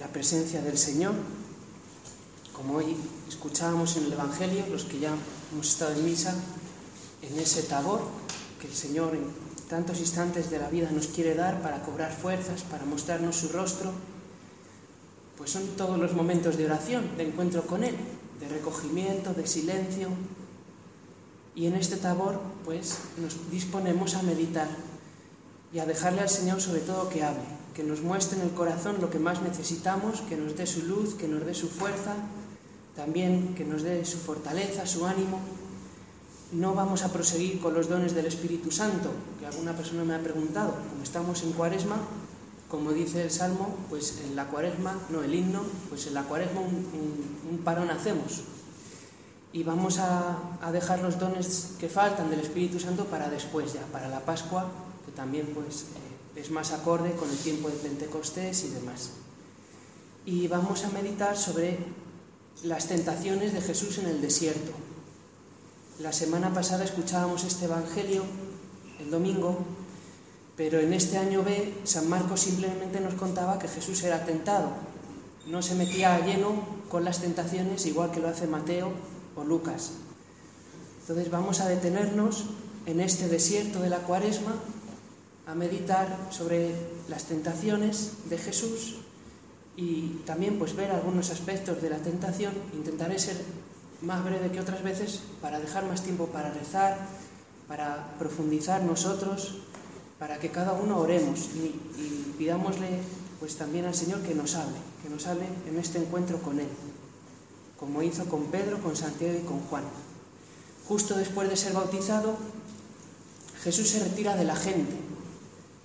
La presencia del Señor, como hoy escuchábamos en el Evangelio, los que ya hemos estado en misa, en ese tabor que el Señor en tantos instantes de la vida nos quiere dar para cobrar fuerzas, para mostrarnos su rostro, pues son todos los momentos de oración, de encuentro con Él, de recogimiento, de silencio. Y en este tabor, pues nos disponemos a meditar y a dejarle al Señor sobre todo que hable, que nos muestre en el corazón lo que más necesitamos, que nos dé su luz, que nos dé su fuerza, también que nos dé su fortaleza, su ánimo. No vamos a proseguir con los dones del Espíritu Santo, que alguna persona me ha preguntado, como estamos en cuaresma, como dice el Salmo, pues en la cuaresma, no el himno, pues en la cuaresma un, parón hacemos. Y vamos a, dejar los dones que faltan del Espíritu Santo para después ya, para la Pascua, que también pues es más acorde con el tiempo de Pentecostés y demás. Y vamos a meditar sobre las tentaciones de Jesús en el desierto. La semana pasada escuchábamos este Evangelio, el domingo, pero en este año B, San Marcos simplemente nos contaba que Jesús era tentado. No se metía lleno con las tentaciones igual que lo hace Mateo o Lucas. Entonces vamos a detenernos en este desierto de la cuaresma a meditar sobre las tentaciones de Jesús y también pues ver algunos aspectos de la tentación. Intentaré ser más breve que otras veces para dejar más tiempo para rezar, para profundizar nosotros para que cada uno oremos y, y, pidámosle pues también al Señor que nos hable, que nos hable en este encuentro con Él, como hizo con Pedro, con Santiago y con Juan. Justo después de ser bautizado, Jesús se retira de la gente.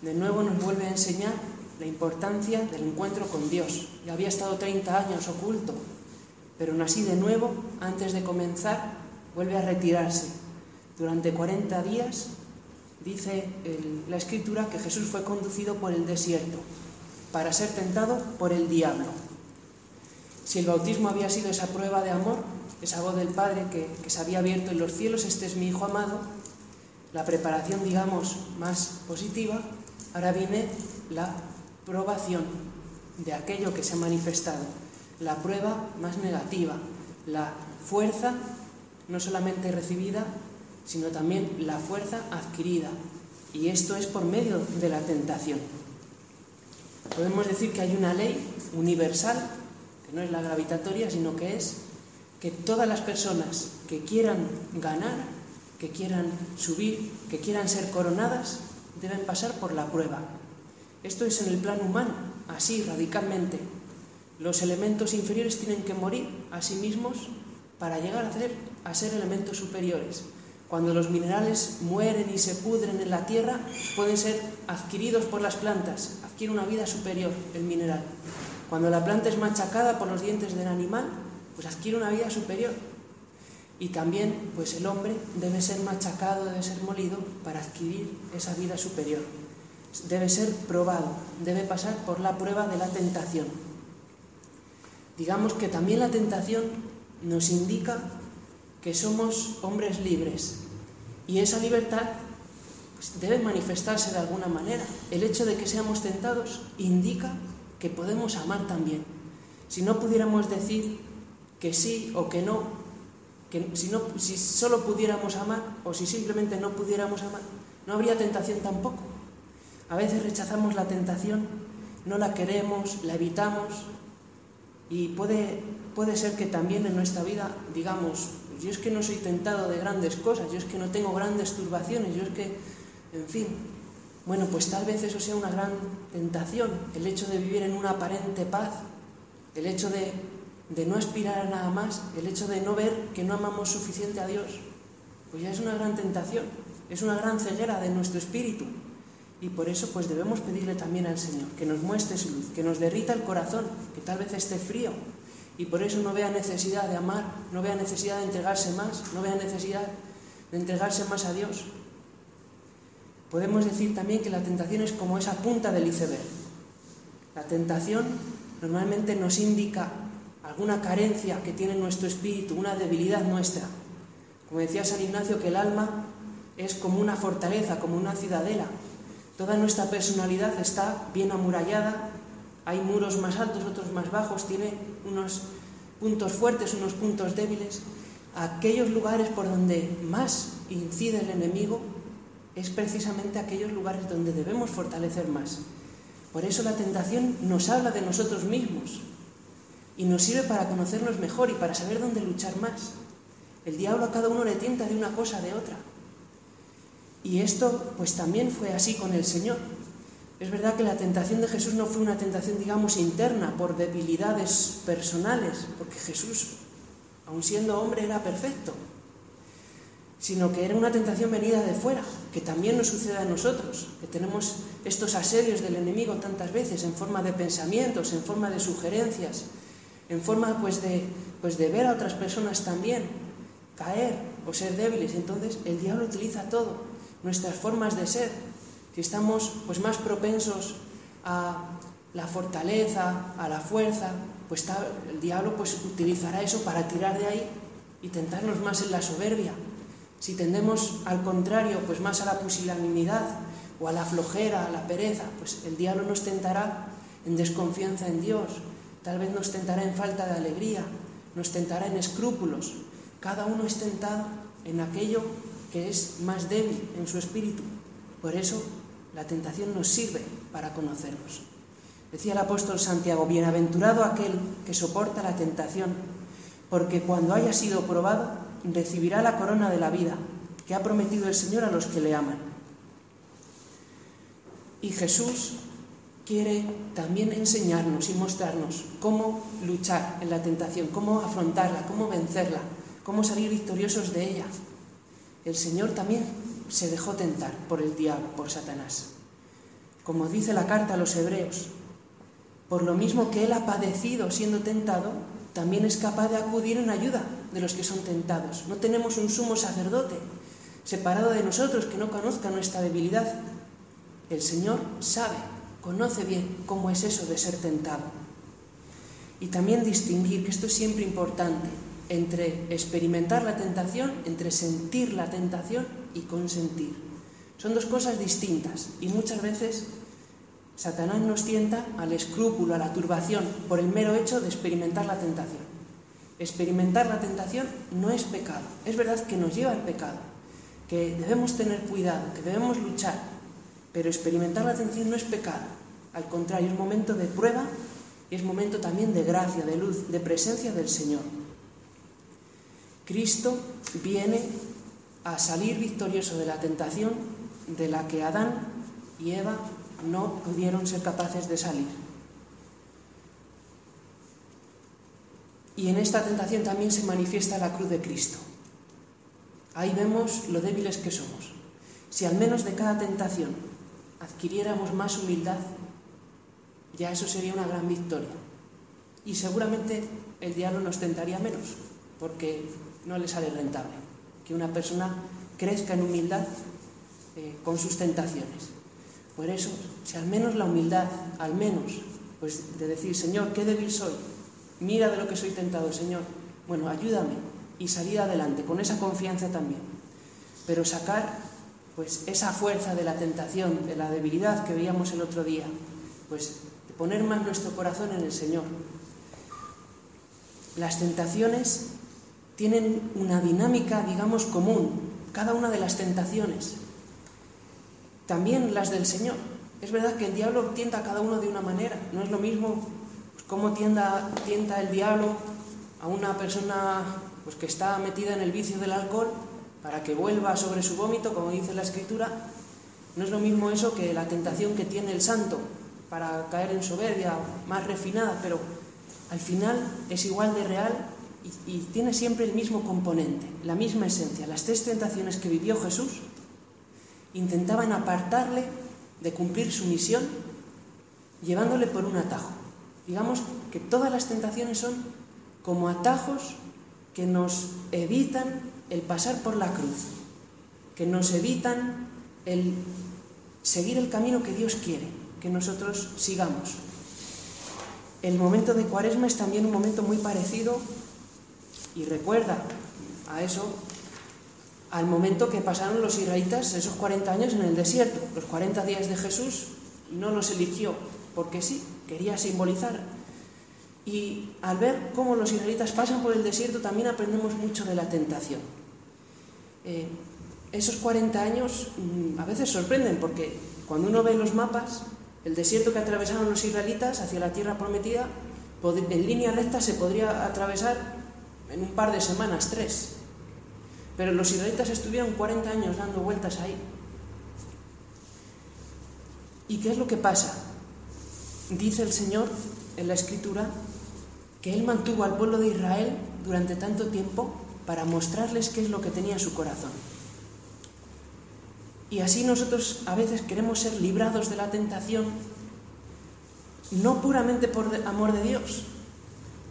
De nuevo nos vuelve a enseñar la importancia del encuentro con Dios. Ya había estado 30 años oculto, pero aún así de nuevo, antes de comenzar, vuelve a retirarse. Durante 40 días dice la escritura que Jesús fue conducido por el desierto para ser tentado por el diablo. Si el bautismo había sido esa prueba de amor, esa voz del Padre que, que se había abierto en los cielos, este es mi Hijo amado, la preparación, digamos, más positiva, ahora viene la probación de aquello que se ha manifestado, la prueba más negativa, la fuerza no solamente recibida, sino también la fuerza adquirida. Y esto es por medio de la tentación. Podemos decir que hay una ley universal, que no es la gravitatoria, sino que es que todas las personas que quieran ganar, que quieran subir, que quieran ser coronadas, deben pasar por la prueba. Esto es en el plano humano, así radicalmente. Los elementos inferiores tienen que morir a sí mismos para llegar a ser, a ser elementos superiores. Cuando los minerales mueren y se pudren en la tierra, pueden ser adquiridos por las plantas, adquiere una vida superior el mineral. Cuando la planta es machacada por los dientes del animal, pues adquiere una vida superior. Y también, pues el hombre debe ser machacado, debe ser molido para adquirir esa vida superior. Debe ser probado, debe pasar por la prueba de la tentación. Digamos que también la tentación nos indica que somos hombres libres y esa libertad pues, debe manifestarse de alguna manera. El hecho de que seamos tentados indica que podemos amar también. Si no pudiéramos decir que sí o que no, que si, no, si solo pudiéramos amar o si simplemente no pudiéramos amar, no habría tentación tampoco. A veces rechazamos la tentación, no la queremos, la evitamos y puede, puede ser que también en nuestra vida digamos, yo es que no soy tentado de grandes cosas, yo es que no tengo grandes turbaciones, yo es que, en fin, bueno, pues tal vez eso sea una gran tentación, el hecho de vivir en una aparente paz, el hecho de, de no aspirar a nada más, el hecho de no ver que no amamos suficiente a Dios, pues ya es una gran tentación, es una gran ceguera de nuestro espíritu. Y por eso pues debemos pedirle también al Señor que nos muestre su luz, que nos derrita el corazón, que tal vez esté frío y por eso no vea necesidad de amar, no vea necesidad de entregarse más, no vea necesidad de entregarse más a Dios. Podemos decir también que la tentación es como esa punta del iceberg. La tentación normalmente nos indica alguna carencia que tiene nuestro espíritu, una debilidad nuestra. Como decía San Ignacio, que el alma es como una fortaleza, como una ciudadela. Toda nuestra personalidad está bien amurallada, hay muros más altos, otros más bajos, tiene unos puntos fuertes, unos puntos débiles. Aquellos lugares por donde más incide el enemigo es precisamente aquellos lugares donde debemos fortalecer más. Por eso la tentación nos habla de nosotros mismos y nos sirve para conocernos mejor y para saber dónde luchar más. El diablo a cada uno le tienta de una cosa de otra. Y esto pues también fue así con el Señor. Es verdad que la tentación de Jesús no fue una tentación, digamos, interna, por debilidades personales, porque Jesús, aun siendo hombre, era perfecto, sino que era una tentación venida de fuera, que también nos sucede a nosotros, que tenemos estos asedios del enemigo tantas veces en forma de pensamientos, en forma de sugerencias, en forma pues de, pues de ver a otras personas también caer o ser débiles. Entonces el diablo utiliza todo, nuestras formas de ser, si estamos pues más propensos a la fortaleza, a la fuerza, pues el diablo pues utilizará eso para tirar de ahí y tentarnos más en la soberbia. Si tendemos al contrario, pues más a la pusilanimidad o a la flojera, a la pereza, pues el diablo nos tentará en desconfianza en Dios, tal vez nos tentará en falta de alegría, nos tentará en escrúpulos. Cada uno es tentado en aquello que es más débil en su espíritu. Por eso la tentación nos sirve para conocernos. Decía el apóstol Santiago, bienaventurado aquel que soporta la tentación, porque cuando haya sido probado recibirá la corona de la vida que ha prometido el Señor a los que le aman. Y Jesús quiere también enseñarnos y mostrarnos cómo luchar en la tentación, cómo afrontarla, cómo vencerla, cómo salir victoriosos de ella. El Señor también se dejó tentar por el diablo, por Satanás. Como dice la carta a los hebreos, por lo mismo que él ha padecido siendo tentado, también es capaz de acudir en ayuda de los que son tentados. No tenemos un sumo sacerdote separado de nosotros que no conozca nuestra debilidad. El Señor sabe, conoce bien cómo es eso de ser tentado. Y también distinguir, que esto es siempre importante, entre experimentar la tentación, entre sentir la tentación y consentir. Son dos cosas distintas y muchas veces Satanás nos tienta al escrúpulo, a la turbación, por el mero hecho de experimentar la tentación. Experimentar la tentación no es pecado, es verdad que nos lleva al pecado, que debemos tener cuidado, que debemos luchar, pero experimentar la tentación no es pecado, al contrario, es momento de prueba y es momento también de gracia, de luz, de presencia del Señor. Cristo viene a salir victorioso de la tentación de la que Adán y Eva no pudieron ser capaces de salir. Y en esta tentación también se manifiesta la cruz de Cristo. Ahí vemos lo débiles que somos. Si al menos de cada tentación adquiriéramos más humildad, ya eso sería una gran victoria. Y seguramente el diablo nos tentaría menos, porque no le sale rentable que una persona crezca en humildad eh, con sus tentaciones. Por eso, si al menos la humildad, al menos, pues de decir, Señor, qué débil soy, mira de lo que soy tentado, Señor, bueno, ayúdame y salir adelante con esa confianza también. Pero sacar, pues, esa fuerza de la tentación, de la debilidad que veíamos el otro día, pues, de poner más nuestro corazón en el Señor. Las tentaciones tienen una dinámica, digamos, común, cada una de las tentaciones, también las del Señor. Es verdad que el diablo tienta a cada uno de una manera, no es lo mismo pues, cómo tienda, tienta el diablo a una persona pues, que está metida en el vicio del alcohol para que vuelva sobre su vómito, como dice la Escritura, no es lo mismo eso que la tentación que tiene el santo para caer en soberbia, más refinada, pero al final es igual de real y, tiene siempre el mismo componente, la misma esencia. Las tres tentaciones que vivió Jesús intentaban apartarle de cumplir su misión llevándole por un atajo. Digamos que todas las tentaciones son como atajos que nos evitan el pasar por la cruz, que nos evitan el seguir el camino que Dios quiere que nosotros sigamos. El momento de Cuaresma es también un momento muy parecido y recuerda a eso, al momento que pasaron los israelitas esos 40 años en el desierto. Los 40 días de Jesús no los eligió porque sí, quería simbolizar. Y al ver cómo los israelitas pasan por el desierto también aprendemos mucho de la tentación. Eh, esos 40 años mm, a veces sorprenden porque cuando uno ve los mapas, el desierto que atravesaron los israelitas hacia la tierra prometida, en línea recta se podría atravesar en un par de semanas, tres. Pero los israelitas estuvieron 40 años dando vueltas ahí. ¿Y qué es lo que pasa? Dice el Señor en la Escritura que Él mantuvo al pueblo de Israel durante tanto tiempo para mostrarles qué es lo que tenía en su corazón. Y así nosotros a veces queremos ser librados de la tentación, no puramente por amor de Dios,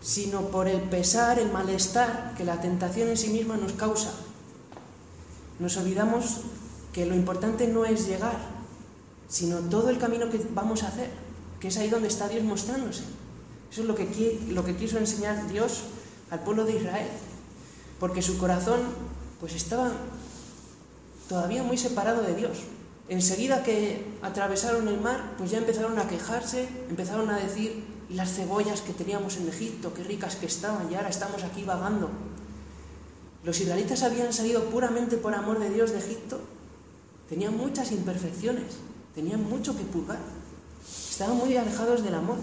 sino por el pesar, el malestar que la tentación en sí misma nos causa. Nos olvidamos que lo importante no es llegar, sino todo el camino que vamos a hacer, que es ahí donde está Dios mostrándose. Eso es lo que, lo que quiso enseñar Dios al pueblo de Israel, porque su corazón pues estaba todavía muy separado de Dios. Enseguida que atravesaron el mar, pues ya empezaron a quejarse, empezaron a decir, las cebollas que teníamos en Egipto, qué ricas que estaban, y ahora estamos aquí vagando. Los israelitas habían salido puramente por amor de Dios de Egipto, tenían muchas imperfecciones, tenían mucho que purgar, estaban muy alejados del amor,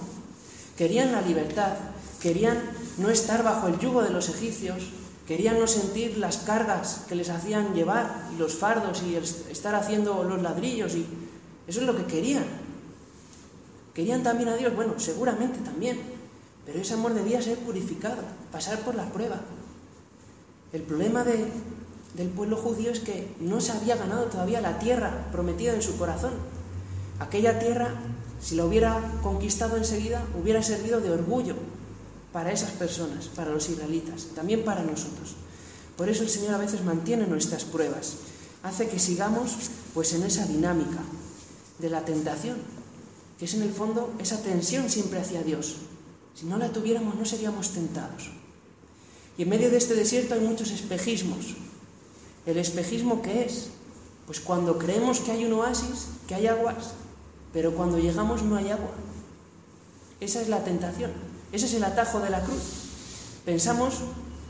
querían la libertad, querían no estar bajo el yugo de los egipcios, Querían no sentir las cargas que les hacían llevar y los fardos y estar haciendo los ladrillos y eso es lo que querían. Querían también a Dios, bueno, seguramente también, pero ese amor debía ser purificado, pasar por la prueba. El problema del pueblo judío es que no se había ganado todavía la tierra prometida en su corazón. Aquella tierra, si la hubiera conquistado enseguida, hubiera servido de orgullo para esas personas, para los israelitas, también para nosotros. Por eso el Señor a veces mantiene nuestras pruebas, hace que sigamos pues en esa dinámica de la tentación, que es en el fondo esa tensión siempre hacia Dios. Si no la tuviéramos no seríamos tentados. Y en medio de este desierto hay muchos espejismos. ¿El espejismo qué es? Pues cuando creemos que hay un oasis, que hay aguas, pero cuando llegamos no hay agua. Esa es la tentación. Ese es el atajo de la cruz. Pensamos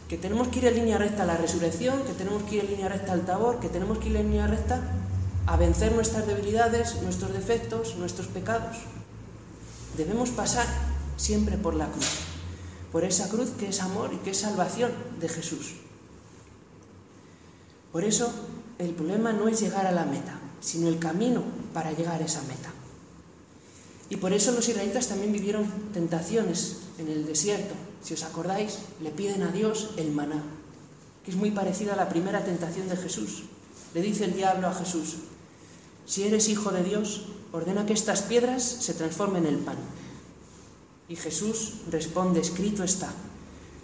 que tenemos que ir en línea recta a la resurrección, que tenemos que ir en línea recta al tabor, que tenemos que ir en línea recta a vencer nuestras debilidades, nuestros defectos, nuestros pecados. Debemos pasar siempre por la cruz, por esa cruz que es amor y que es salvación de Jesús. Por eso el problema no es llegar a la meta, sino el camino para llegar a esa meta. Y por eso los israelitas también vivieron tentaciones en el desierto. Si os acordáis, le piden a Dios el maná, que es muy parecida a la primera tentación de Jesús. Le dice el diablo a Jesús, si eres hijo de Dios, ordena que estas piedras se transformen en pan. Y Jesús responde, escrito está,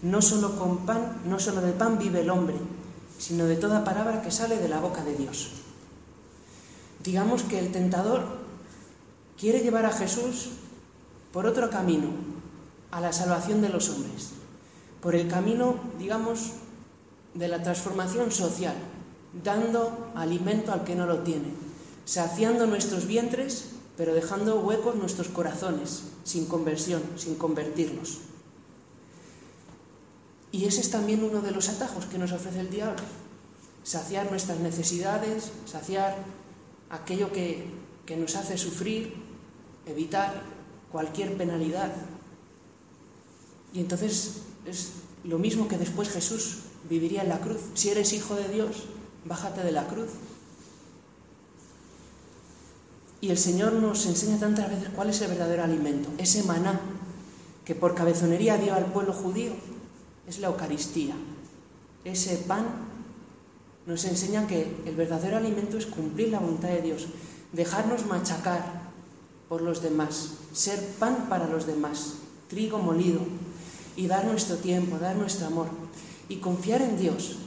no solo con pan, no solo de pan vive el hombre, sino de toda palabra que sale de la boca de Dios. Digamos que el tentador quiere llevar a Jesús por otro camino, a la salvación de los hombres, por el camino, digamos, de la transformación social, dando alimento al que no lo tiene, saciando nuestros vientres, pero dejando huecos nuestros corazones, sin conversión, sin convertirlos. Y ese es también uno de los atajos que nos ofrece el diablo, saciar nuestras necesidades, saciar aquello que, que nos hace sufrir, evitar cualquier penalidad. Y entonces es lo mismo que después Jesús viviría en la cruz. Si eres hijo de Dios, bájate de la cruz. Y el Señor nos enseña tantas veces cuál es el verdadero alimento, ese maná que por cabezonería dio al pueblo judío, es la Eucaristía. Ese pan nos enseña que el verdadero alimento es cumplir la voluntad de Dios, dejarnos machacar por los demás, ser pan para los demás, trigo molido, y dar nuestro tiempo, dar nuestro amor, y confiar en Dios,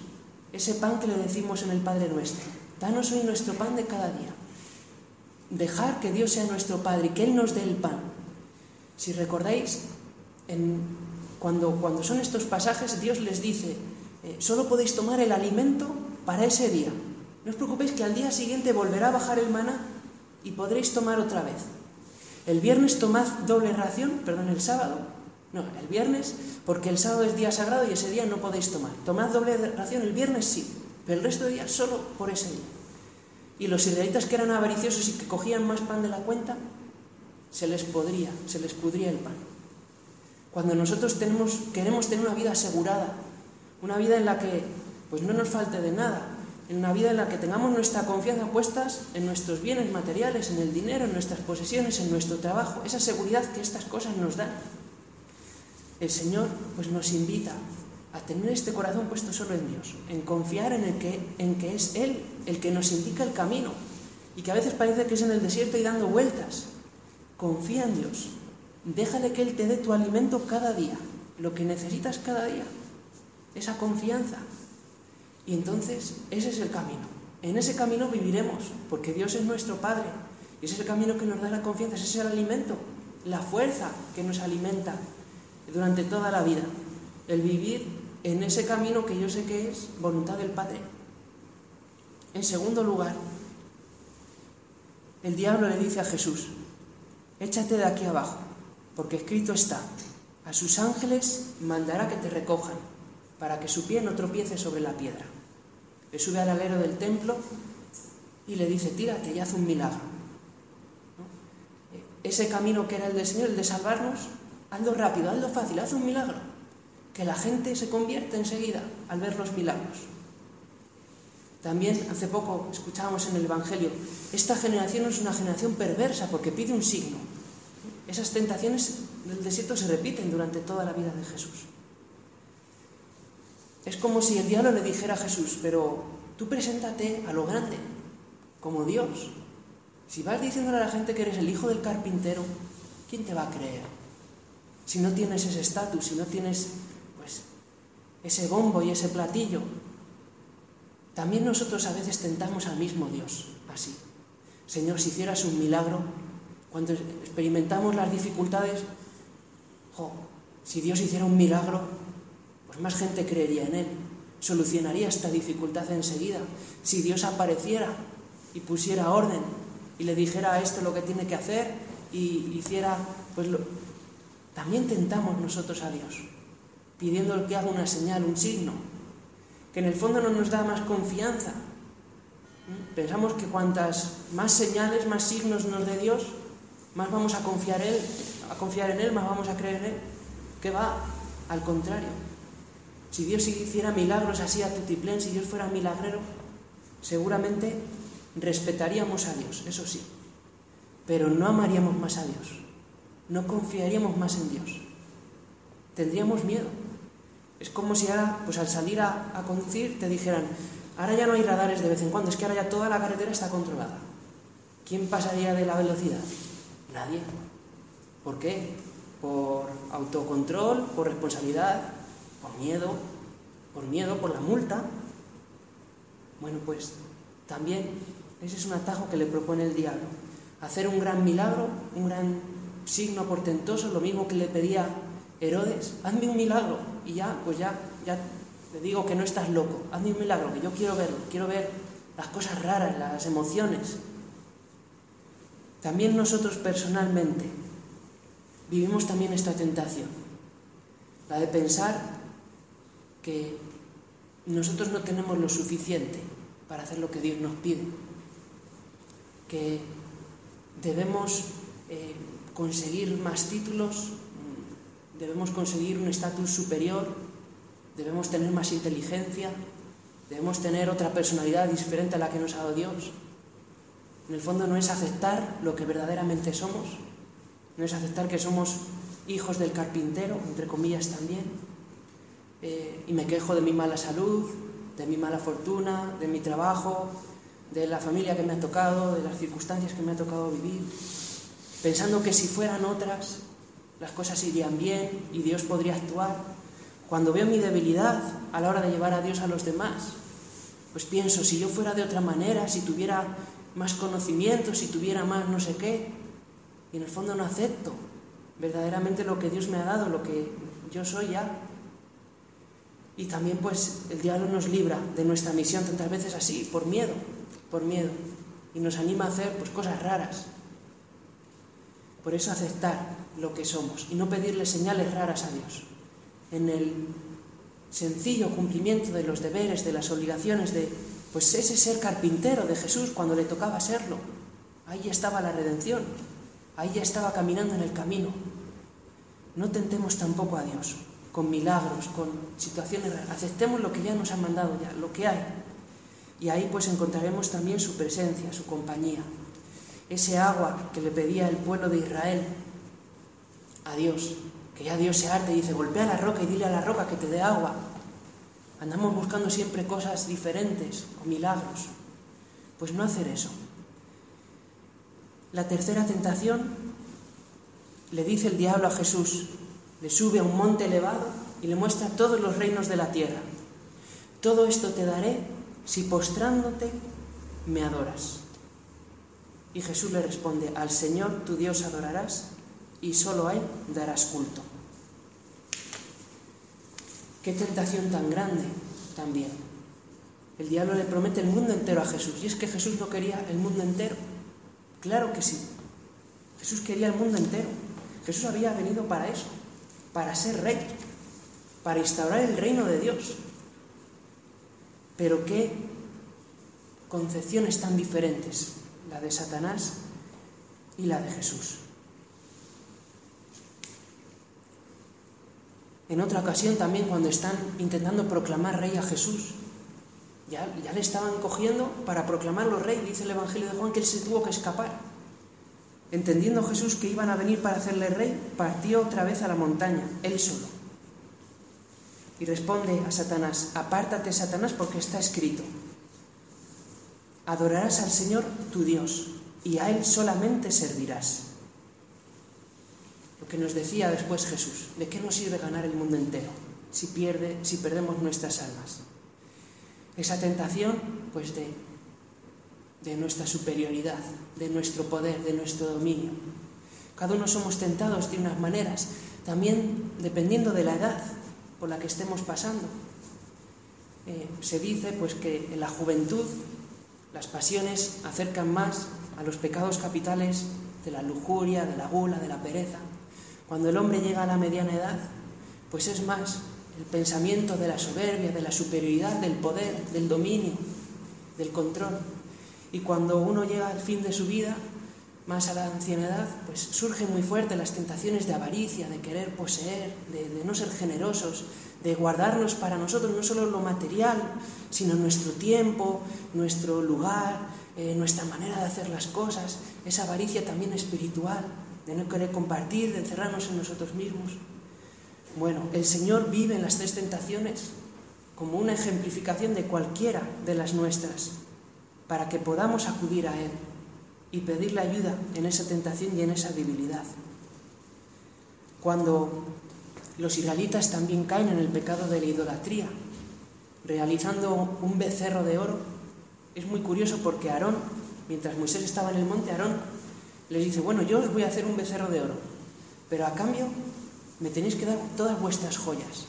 ese pan que le decimos en el Padre nuestro. Danos hoy nuestro pan de cada día. Dejar que Dios sea nuestro Padre y que Él nos dé el pan. Si recordáis, cuando, cuando son estos pasajes, Dios les dice, eh, solo podéis tomar el alimento para ese día. No os preocupéis que al día siguiente volverá a bajar el maná y podréis tomar otra vez. El viernes tomad doble ración, perdón, el sábado. No, el viernes, porque el sábado es día sagrado y ese día no podéis tomar. Tomad doble ración el viernes sí, pero el resto de días solo por ese día. Y los israelitas que eran avariciosos y que cogían más pan de la cuenta, se les podría, se les pudría el pan. Cuando nosotros tenemos, queremos tener una vida asegurada, una vida en la que pues no nos falte de nada, en una vida en la que tengamos nuestra confianza puestas en nuestros bienes materiales, en el dinero, en nuestras posesiones, en nuestro trabajo, esa seguridad que estas cosas nos dan. El Señor pues nos invita a tener este corazón puesto solo en Dios, en confiar en, el que, en que es Él el que nos indica el camino y que a veces parece que es en el desierto y dando vueltas. Confía en Dios, déjale que Él te dé tu alimento cada día, lo que necesitas cada día, esa confianza, y entonces ese es el camino. En ese camino viviremos, porque Dios es nuestro Padre. Y ese es el camino que nos da la confianza, ese es el alimento, la fuerza que nos alimenta durante toda la vida. El vivir en ese camino que yo sé que es voluntad del Padre. En segundo lugar, el diablo le dice a Jesús, échate de aquí abajo, porque escrito está, a sus ángeles mandará que te recojan, para que su pie no tropiece sobre la piedra le sube al alero del templo y le dice, tírate y haz un milagro. Ese camino que era el del Señor, el de salvarnos, hazlo rápido, hazlo fácil, haz un milagro. Que la gente se convierte enseguida al ver los milagros. También hace poco escuchábamos en el Evangelio, esta generación es una generación perversa porque pide un signo. Esas tentaciones del desierto se repiten durante toda la vida de Jesús. Es como si el diablo le dijera a Jesús, pero tú preséntate a lo grande, como Dios. Si vas diciéndole a la gente que eres el hijo del carpintero, ¿quién te va a creer? Si no tienes ese estatus, si no tienes pues ese bombo y ese platillo. También nosotros a veces tentamos al mismo Dios, así. Señor, si hicieras un milagro, cuando experimentamos las dificultades, si Dios hiciera un milagro, más gente creería en Él. Solucionaría esta dificultad enseguida. Si Dios apareciera y pusiera orden y le dijera a esto lo que tiene que hacer y hiciera, pues lo... también tentamos nosotros a Dios, pidiendo que haga una señal, un signo, que en el fondo no nos da más confianza. Pensamos que cuantas más señales, más signos nos dé Dios, más vamos a confiar, él, a confiar en Él, más vamos a creer en Él. Que va al contrario. Si Dios hiciera milagros así a tutiplén, si Dios fuera milagrero, seguramente respetaríamos a Dios, eso sí, pero no amaríamos más a Dios, no confiaríamos más en Dios, tendríamos miedo. Es como si ahora, pues al salir a, a conducir, te dijeran, ahora ya no hay radares de vez en cuando, es que ahora ya toda la carretera está controlada. ¿Quién pasaría de la velocidad? Nadie. ¿Por qué? Por autocontrol, por responsabilidad, por miedo, por miedo, por la multa. Bueno, pues también ese es un atajo que le propone el diablo. Hacer un gran milagro, un gran signo portentoso, lo mismo que le pedía Herodes, hazme un milagro y ya, pues ya, ya te digo que no estás loco, hazme un milagro, que yo quiero verlo, quiero ver las cosas raras, las emociones. También nosotros personalmente vivimos también esta tentación, la de pensar que nosotros no tenemos lo suficiente para hacer lo que Dios nos pide, que debemos eh, conseguir más títulos, mm, debemos conseguir un estatus superior, debemos tener más inteligencia, debemos tener otra personalidad diferente a la que nos ha dado Dios. En el fondo no es aceptar lo que verdaderamente somos, no es aceptar que somos hijos del carpintero, entre comillas también, eh, y me quejo de mi mala salud, de mi mala fortuna, de mi trabajo, de la familia que me ha tocado, de las circunstancias que me ha tocado vivir, pensando que si fueran otras, las cosas irían bien y Dios podría actuar. Cuando veo mi debilidad a la hora de llevar a Dios a los demás, pues pienso, si yo fuera de otra manera, si tuviera más conocimiento, si tuviera más no sé qué, y en el fondo no acepto verdaderamente lo que Dios me ha dado, lo que yo soy ya. Y también pues el diablo nos libra de nuestra misión tantas veces así, por miedo, por miedo, y nos anima a hacer pues cosas raras. Por eso aceptar lo que somos y no pedirle señales raras a Dios. En el sencillo cumplimiento de los deberes, de las obligaciones, de pues ese ser carpintero de Jesús cuando le tocaba serlo. Ahí estaba la redención, ahí ya estaba caminando en el camino. No tentemos tampoco a Dios con milagros, con situaciones raras. Aceptemos lo que ya nos ha mandado ya, lo que hay. Y ahí pues encontraremos también su presencia, su compañía. Ese agua que le pedía el pueblo de Israel a Dios, que ya Dios se arte y dice, golpea la roca y dile a la roca que te dé agua. Andamos buscando siempre cosas diferentes o milagros. Pues no hacer eso. La tercera tentación le dice el diablo a Jesús, le sube a un monte elevado y le muestra todos los reinos de la tierra. Todo esto te daré si postrándote me adoras. Y Jesús le responde, al Señor tu Dios adorarás y solo a Él darás culto. Qué tentación tan grande también. El diablo le promete el mundo entero a Jesús. Y es que Jesús no quería el mundo entero. Claro que sí. Jesús quería el mundo entero. Jesús había venido para eso, para ser rey, para instaurar el reino de Dios. Pero qué concepciones tan diferentes, la de Satanás y la de Jesús. En otra ocasión también cuando están intentando proclamar rey a Jesús, ya, ya, le estaban cogiendo para proclamarlo rey, dice el Evangelio de Juan que él se tuvo que escapar. Entendiendo Jesús que iban a venir para hacerle rey, partió otra vez a la montaña, él solo. Y responde a Satanás, apártate Satanás porque está escrito, adorarás al Señor tu Dios y a Él solamente servirás. Lo que nos decía después Jesús, ¿de qué nos sirve ganar el mundo entero si, pierde, si perdemos nuestras almas? Esa tentación, pues de, nuestra superioridad, de nuestro poder, de nuestro dominio. Cada uno somos tentados de unas maneras, también dependiendo de la edad por la que estemos pasando. Eh, se dice pues que en la juventud las pasiones acercan más a los pecados capitales de la lujuria, de la gula, de la pereza. Cuando el hombre llega a la mediana edad, pues es más el pensamiento de la soberbia, de la superioridad, del poder, del dominio, del control. Y cuando uno llega al fin de su vida, más a la ancianidad, pues surgen muy fuertes las tentaciones de avaricia, de querer poseer, de, no ser generosos, de guardarnos para nosotros no solo lo material, sino nuestro tiempo, nuestro lugar, eh, nuestra manera de hacer las cosas, esa avaricia también espiritual, de no querer compartir, de encerrarnos en nosotros mismos. Bueno, el Señor vive en las tres tentaciones como una ejemplificación de cualquiera de las nuestras, para que podamos acudir a Él y pedirle ayuda en esa tentación y en esa debilidad. Cuando los israelitas también caen en el pecado de la idolatría, realizando un becerro de oro, es muy curioso porque Aarón, mientras Moisés estaba en el monte, Aarón les dice, bueno, yo os voy a hacer un becerro de oro, pero a cambio me tenéis que dar todas vuestras joyas.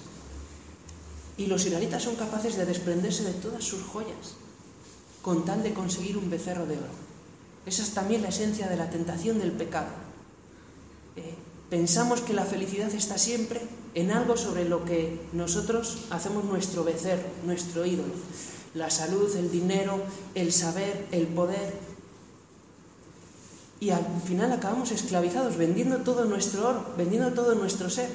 Y los israelitas son capaces de desprenderse de todas sus joyas con tal de conseguir un becerro de oro. Esa es también la esencia de la tentación del pecado. Eh, pensamos que la felicidad está siempre en algo sobre lo que nosotros hacemos nuestro becerro, nuestro ídolo. La salud, el dinero, el saber, el poder. Y al final acabamos esclavizados, vendiendo todo nuestro oro, vendiendo todo nuestro ser.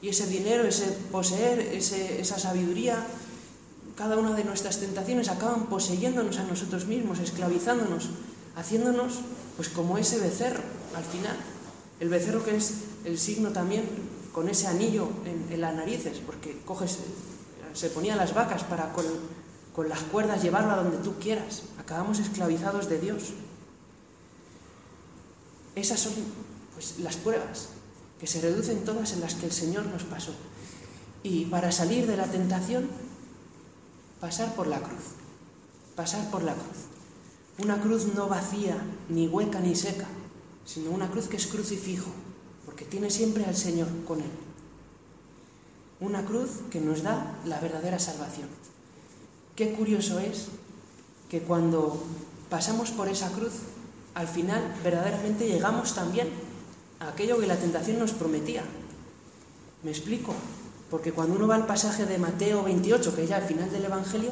Y ese dinero, ese poseer, esa sabiduría, cada una de nuestras tentaciones acaban poseyéndonos a nosotros mismos, esclavizándonos, haciéndonos pues como ese becerro al final. El becerro que es el signo también con ese anillo en, las narices, porque coges, se ponía las vacas para con, las cuerdas llevarlo a donde tú quieras. Acabamos esclavizados de Dios. Esas son pues, las pruebas que se reducen todas en las que el Señor nos pasó. Y para salir de la tentación, pasar por la cruz. Pasar por la cruz. Una cruz no vacía, ni hueca, ni seca, sino una cruz que es crucifijo, porque tiene siempre al Señor con él. Una cruz que nos da la verdadera salvación. Qué curioso es que cuando pasamos por esa cruz, al final verdaderamente llegamos también a aquello que la tentación nos prometía. Me explico, porque cuando uno va al pasaje de Mateo 28, que es ya al final del Evangelio,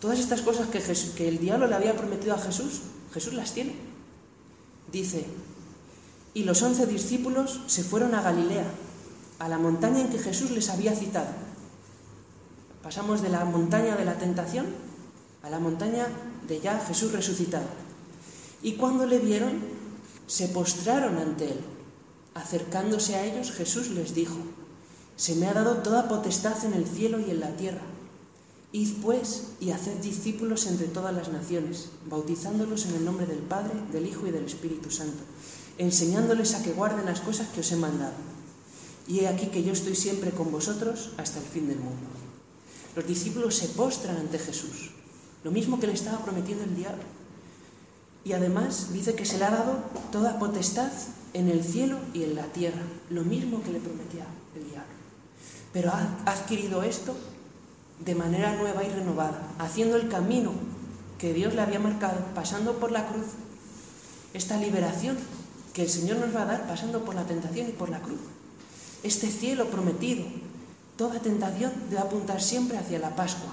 todas estas cosas que, que el diablo le había prometido a Jesús, Jesús las tiene. Dice, y los once discípulos se fueron a Galilea, a la montaña en que Jesús les había citado. Pasamos de la montaña de la tentación a la montaña de ya Jesús resucitado. Y cuando le vieron, se postraron ante él. Acercándose a ellos, Jesús les dijo, Se me ha dado toda potestad en el cielo y en la tierra. Id pues y haced discípulos entre todas las naciones, bautizándolos en el nombre del Padre, del Hijo y del Espíritu Santo, enseñándoles a que guarden las cosas que os he mandado. Y he aquí que yo estoy siempre con vosotros hasta el fin del mundo. Los discípulos se postran ante Jesús, lo mismo que le estaba prometiendo el diablo. Y además dice que se le ha dado toda potestad en el cielo y en la tierra, lo mismo que le prometía el diablo. Pero ha adquirido esto de manera nueva y renovada, haciendo el camino que Dios le había marcado, pasando por la cruz, esta liberación que el Señor nos va a dar pasando por la tentación y por la cruz. Este cielo prometido, toda tentación debe apuntar siempre hacia la Pascua.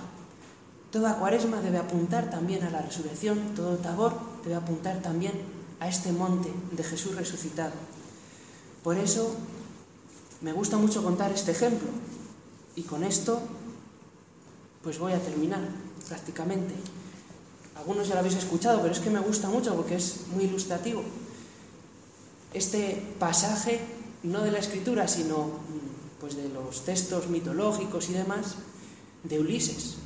Toda cuaresma debe apuntar también a la resurrección, todo tabor debe apuntar también a este monte de Jesús resucitado. Por eso me gusta mucho contar este ejemplo y con esto pues voy a terminar prácticamente. Algunos ya lo habéis escuchado, pero es que me gusta mucho porque es muy ilustrativo. Este pasaje, no de la escritura, sino pues de los textos mitológicos y demás, de Ulises,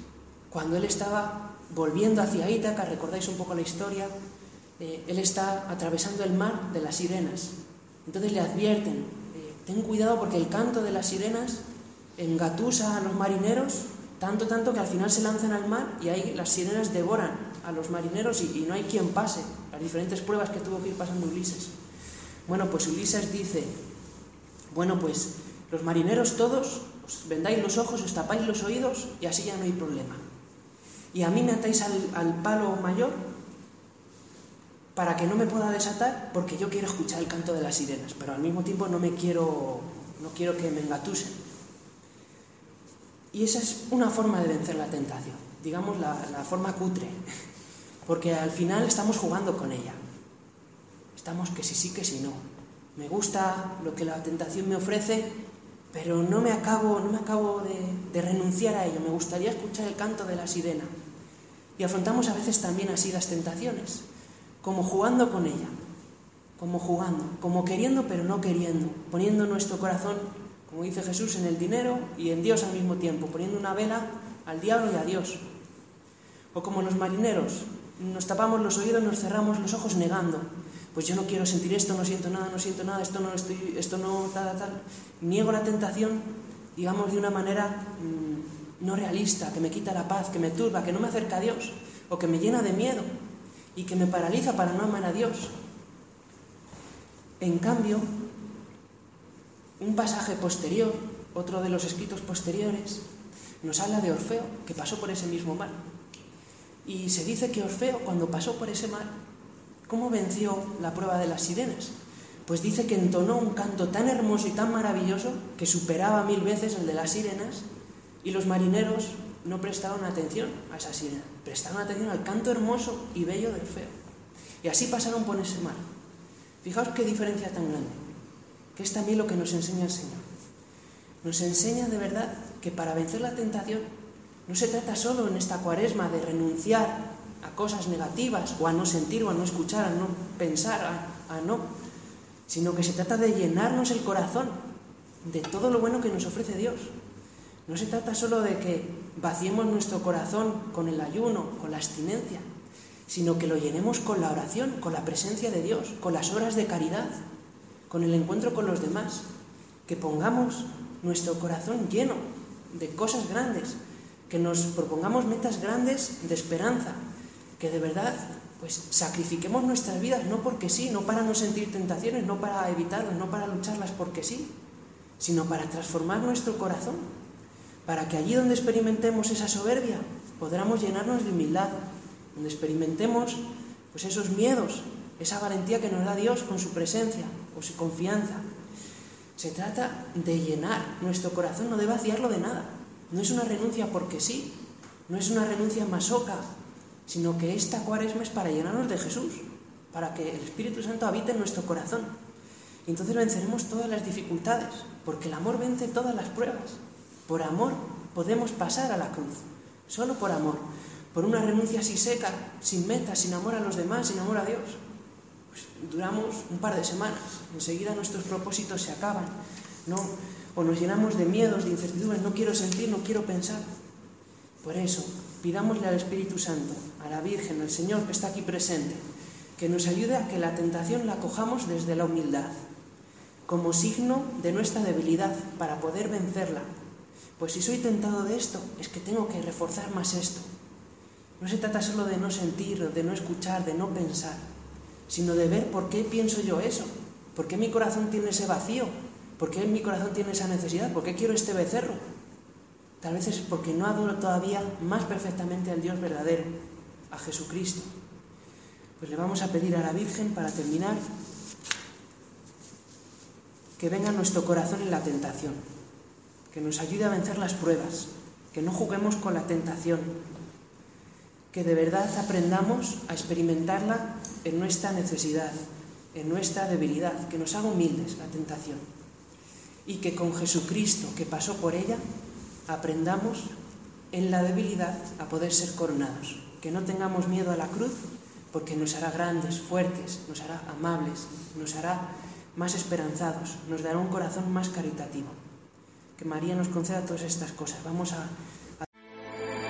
cuando él estaba volviendo hacia Ítaca, recordáis un poco la historia, eh, él está atravesando el mar de las sirenas. Entonces le advierten, eh, ten cuidado porque el canto de las sirenas engatusa a los marineros tanto, tanto que al final se lanzan al mar y ahí las sirenas devoran a los marineros y, no hay quien pase las diferentes pruebas que tuvo que ir pasando Ulises. Bueno, pues Ulises dice, bueno, pues los marineros todos os vendáis los ojos, os tapáis los oídos y así ya no hay problema. Y a mí me atáis al, al palo mayor para que no me pueda desatar porque yo quiero escuchar el canto de las sirenas, pero al mismo tiempo no me quiero, no quiero que me engatusen. Y esa es una forma de vencer la tentación, digamos la, forma cutre, porque al final estamos jugando con ella. Estamos que sí, sí, que sí, no. Me gusta lo que la tentación me ofrece, pero no me acabo, no me acabo de, de renunciar a ello. Me gustaría escuchar el canto de la sirena. Y afrontamos a veces también así las tentaciones, como jugando con ella, como jugando, como queriendo pero no queriendo, poniendo nuestro corazón como dice Jesús, en el dinero y en Dios al mismo tiempo, poniendo una vela al diablo y a Dios. O como los marineros, nos tapamos los oídos, nos cerramos los ojos negando. Pues yo no quiero sentir esto, no siento nada, no siento nada, esto no estoy, esto no, tal, tal. Niego la tentación, digamos, de una manera mm, no realista, que me quita la paz, que me turba, que no me acerca a Dios, o que me llena de miedo y que me paraliza para no amar a Dios. En cambio, un pasaje posterior, otro de los escritos posteriores, nos habla de Orfeo, que pasó por ese mismo mar. Y se dice que Orfeo, cuando pasó por ese mar, ¿cómo venció la prueba de las sirenas? Pues dice que entonó un canto tan hermoso y tan maravilloso que superaba mil veces el de las sirenas y los marineros no prestaron atención a esa sirena, prestaron atención al canto hermoso y bello de Orfeo. Y así pasaron por ese mar. Fijaos qué diferencia tan grande que es también lo que nos enseña el Señor. Nos enseña de verdad que para vencer la tentación no se trata solo en esta cuaresma de renunciar a cosas negativas o a no sentir o a no escuchar, a no pensar, a, no, sino que se trata de llenarnos el corazón de todo lo bueno que nos ofrece Dios. No se trata solo de que vaciemos nuestro corazón con el ayuno, con la abstinencia, sino que lo llenemos con la oración, con la presencia de Dios, con las horas de caridad, con el encuentro con los demás. Que pongamos nuestro corazón lleno de cosas grandes, que nos propongamos metas grandes de esperanza, que de verdad pues sacrifiquemos nuestras vidas no porque sí, no para no sentir tentaciones, no para evitarlas, no para lucharlas porque sí, sino para transformar nuestro corazón, para que allí donde experimentemos esa soberbia podamos llenarnos de humildad, donde experimentemos pues esos miedos, esa valentía que nos da Dios con su presencia o su confianza. Se trata de llenar nuestro corazón, no de vaciarlo de nada. No es una renuncia porque sí, no es una renuncia masoca, sino que esta cuaresma es para llenarnos de Jesús, para que el Espíritu Santo habite en nuestro corazón. Y entonces venceremos todas las dificultades, porque el amor vence todas las pruebas. Por amor podemos pasar a la cruz, solo por amor, por una renuncia así seca, sin meta, sin amor a los demás, sin amor a Dios. Pues duramos un par de semanas, enseguida nuestros propósitos se acaban, o nos llenamos de miedos, de incertidumbres, no quiero sentir, no quiero pensar. Por eso, pidámosle al Espíritu Santo, a la Virgen, al Señor que está aquí presente, que nos ayude a que la tentación la cojamos desde la humildad, como signo de nuestra debilidad para poder vencerla. Pues si soy tentado de esto, es que tengo que reforzar más esto. No se trata solo de no sentir, de no escuchar, de no pensar, sino de ver por qué pienso yo eso, por qué mi corazón tiene ese vacío, por qué mi corazón tiene esa necesidad, por qué quiero este becerro. Tal vez es porque no adoro todavía más perfectamente al Dios verdadero, a Jesucristo. Pues le vamos a pedir a la Virgen para terminar que venga nuestro corazón en la tentación, que nos ayude a vencer las pruebas, que no juguemos con la tentación, que de verdad aprendamos a experimentarla en nuestra necesidad, en nuestra debilidad, que nos haga humildes la tentación y que con Jesucristo que pasó por ella aprendamos en la debilidad a poder ser coronados, que no tengamos miedo a la cruz porque nos hará grandes, fuertes, nos hará amables, nos hará más esperanzados, nos dará un corazón más caritativo. Que María nos conceda todas estas cosas. Vamos a,